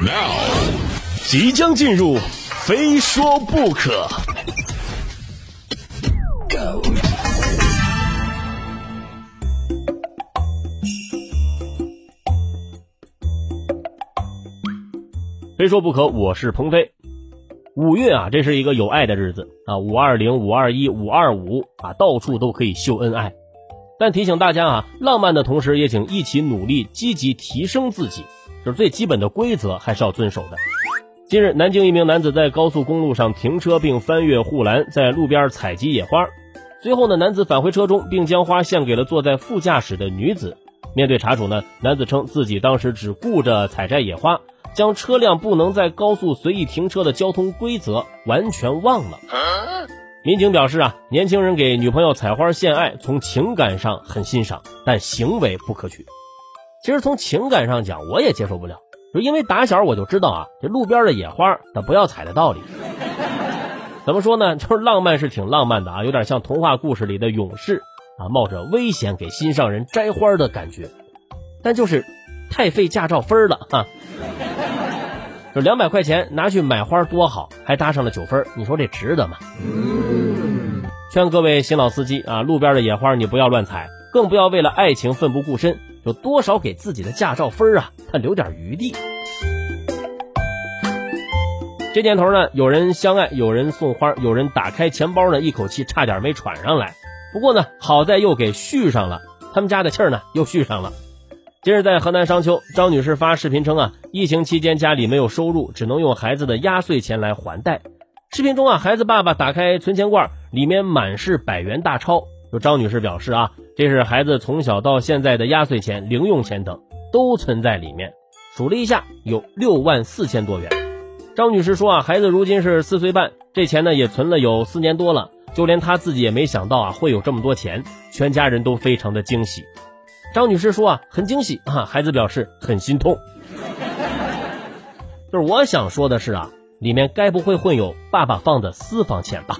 Now，即将进入，非说不可。非说不可，我是鹏飞。五月啊，这是一个有爱的日子啊，五二零、五二一、五二五啊，到处都可以秀恩爱。但提醒大家啊，浪漫的同时，也请一起努力，积极提升自己。就是最基本的规则还是要遵守的。近日，南京一名男子在高速公路上停车并翻越护栏，在路边采集野花。随后呢，男子返回车中，并将花献给了坐在副驾驶的女子。面对查处呢，男子称自己当时只顾着采摘野花，将车辆不能在高速随意停车的交通规则完全忘了。民警表示啊，年轻人给女朋友采花献爱，从情感上很欣赏，但行为不可取。其实从情感上讲，我也接受不了，就因为打小我就知道啊，这路边的野花，它不要采的道理。怎么说呢？就是浪漫是挺浪漫的啊，有点像童话故事里的勇士啊，冒着危险给心上人摘花的感觉，但就是太费驾照分了哈。就两百块钱拿去买花多好，还搭上了九分，你说这值得吗？劝各位新老司机啊，路边的野花你不要乱采，更不要为了爱情奋不顾身。有多少给自己的驾照分啊？他留点余地。这年头呢，有人相爱，有人送花，有人打开钱包呢，一口气差点没喘上来。不过呢，好在又给续上了，他们家的气儿呢又续上了。今日在河南商丘，张女士发视频称啊，疫情期间家里没有收入，只能用孩子的压岁钱来还贷。视频中啊，孩子爸爸打开存钱罐，里面满是百元大钞。就张女士表示啊。这是孩子从小到现在的压岁钱、零用钱等都存在里面，数了一下有六万四千多元。张女士说啊，孩子如今是四岁半，这钱呢也存了有四年多了，就连她自己也没想到啊会有这么多钱，全家人都非常的惊喜。张女士说啊，很惊喜啊，孩子表示很心痛。就是我想说的是啊，里面该不会混有爸爸放的私房钱吧？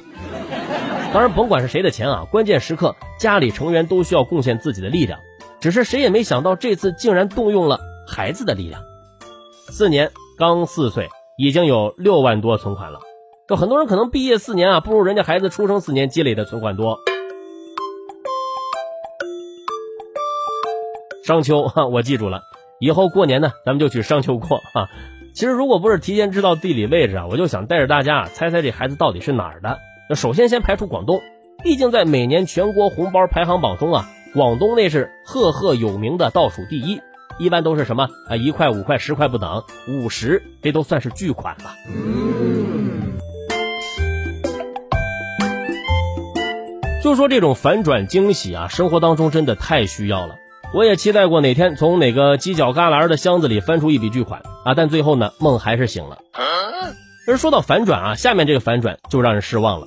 当然，甭管是谁的钱啊，关键时刻家里成员都需要贡献自己的力量。只是谁也没想到，这次竟然动用了孩子的力量。四年刚四岁，已经有六万多存款了。就很多人可能毕业四年啊，不如人家孩子出生四年积累的存款多。商丘哈，我记住了，以后过年呢，咱们就去商丘过哈。其实如果不是提前知道地理位置啊，我就想带着大家猜猜这孩子到底是哪儿的。那首先，先排除广东，毕竟在每年全国红包排行榜中啊，广东那是赫赫有名的倒数第一，一般都是什么啊一块、五块、十块不等，五十这都算是巨款了。就说这种反转惊喜啊，生活当中真的太需要了。我也期待过哪天从哪个犄角旮旯的箱子里翻出一笔巨款啊，但最后呢，梦还是醒了。而说到反转啊，下面这个反转就让人失望了。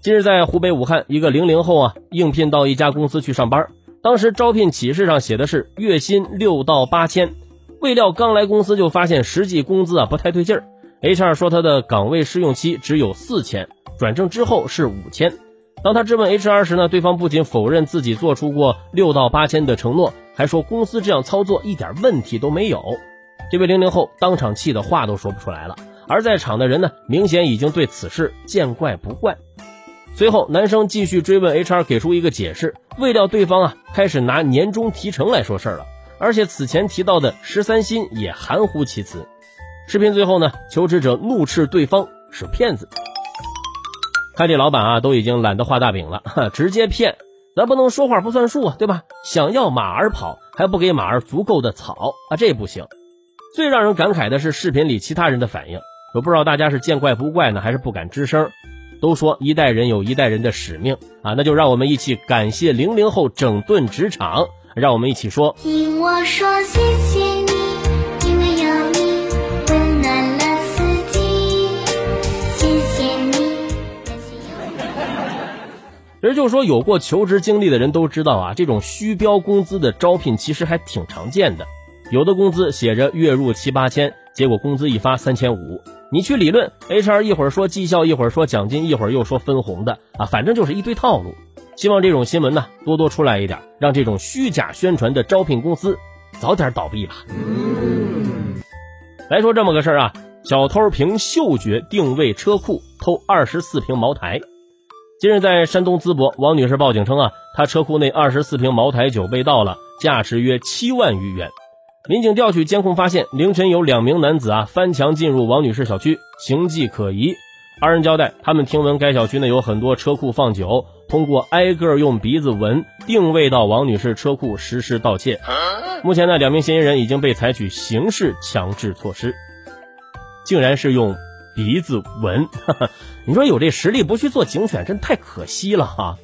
近日在湖北武汉，一个零零后啊应聘到一家公司去上班，当时招聘启事上写的是月薪六到八千，未料刚来公司就发现实际工资啊不太对劲儿。HR 说他的岗位试用期只有四千，转正之后是五千。当他质问 HR 时呢，对方不仅否认自己做出过六到八千的承诺，还说公司这样操作一点问题都没有。这位零零后当场气得话都说不出来了。而在场的人呢，明显已经对此事见怪不怪。随后，男生继续追问 HR，给出一个解释，未料对方啊开始拿年终提成来说事儿了，而且此前提到的十三薪也含糊其辞。视频最后呢，求职者怒斥对方是骗子。看这老板啊，都已经懒得画大饼了，直接骗，咱不能说话不算数啊，对吧？想要马儿跑，还不给马儿足够的草啊，这不行。最让人感慨的是视频里其他人的反应。我不知道大家是见怪不怪呢，还是不敢吱声。都说一代人有一代人的使命啊，那就让我们一起感谢零零后整顿职场。让我们一起说：听我说谢谢你，因为有你温暖了四季。谢谢你。人 就说有过求职经历的人都知道啊，这种虚标工资的招聘其实还挺常见的。有的工资写着月入七八千，结果工资一发三千五。你去理论，HR 一会儿说绩效，一会儿说奖金，一会儿又说分红的啊，反正就是一堆套路。希望这种新闻呢多多出来一点，让这种虚假宣传的招聘公司早点倒闭吧。来说这么个事儿啊，小偷凭嗅觉定位车库偷二十四瓶茅台。近日在山东淄博，王女士报警称啊，她车库内二十四瓶茅台酒被盗了，价值约七万余元。民警调取监控发现，凌晨有两名男子啊翻墙进入王女士小区，形迹可疑。二人交代，他们听闻该小区内有很多车库放酒，通过挨个用鼻子闻定位到王女士车库实施盗窃。目前呢，两名嫌疑人已经被采取刑事强制措施。竟然是用鼻子闻，你说有这实力不去做警犬，真太可惜了哈！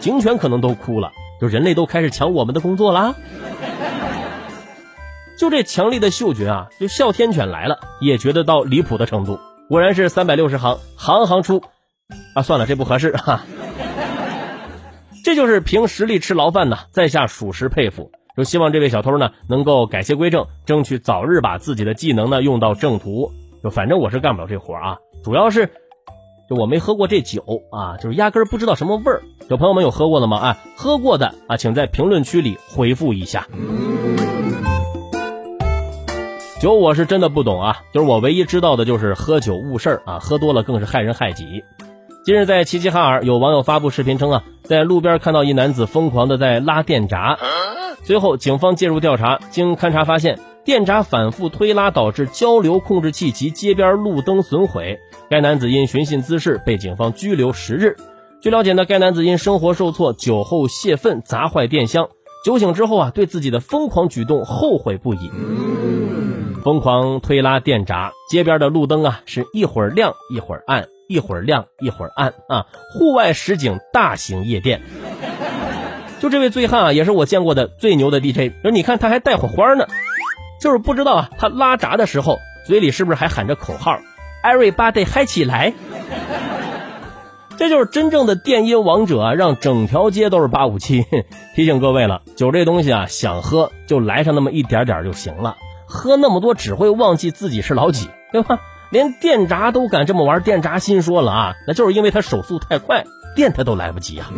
警犬可能都哭了，就人类都开始抢我们的工作啦。就这强力的嗅觉啊，就哮天犬来了也觉得到离谱的程度。果然是三百六十行，行行出。啊，算了，这不合适哈。这就是凭实力吃牢饭呢，在下属实佩服。就希望这位小偷呢能够改邪归正，争取早日把自己的技能呢用到正途。就反正我是干不了这活啊，主要是就我没喝过这酒啊，就是压根不知道什么味儿。有朋友们有喝过的吗？啊，喝过的啊，请在评论区里回复一下。酒我是真的不懂啊，就是我唯一知道的就是喝酒误事儿啊，喝多了更是害人害己。近日在齐齐哈尔，有网友发布视频称啊，在路边看到一男子疯狂的在拉电闸。随后，警方介入调查，经勘查发现，电闸反复推拉导致交流控制器及街边路灯损毁。该男子因寻衅滋事被警方拘留十日。据了解呢，该男子因生活受挫，酒后泄愤砸坏电箱。酒醒之后啊，对自己的疯狂举动后悔不已，疯狂推拉电闸，街边的路灯啊是一会儿亮一会儿暗，一会儿亮一会儿暗啊，户外实景大型夜店。就这位醉汉啊，也是我见过的最牛的 DJ。说你看他还带火花呢，就是不知道啊，他拉闸的时候嘴里是不是还喊着口号，Everybody 嗨起来。这就是真正的电音王者啊，让整条街都是八五七。提醒各位了，酒这东西啊，想喝就来上那么一点点就行了，喝那么多只会忘记自己是老几，对吧？连电闸都敢这么玩，电闸心说了啊，那就是因为他手速太快，电他都来不及啊。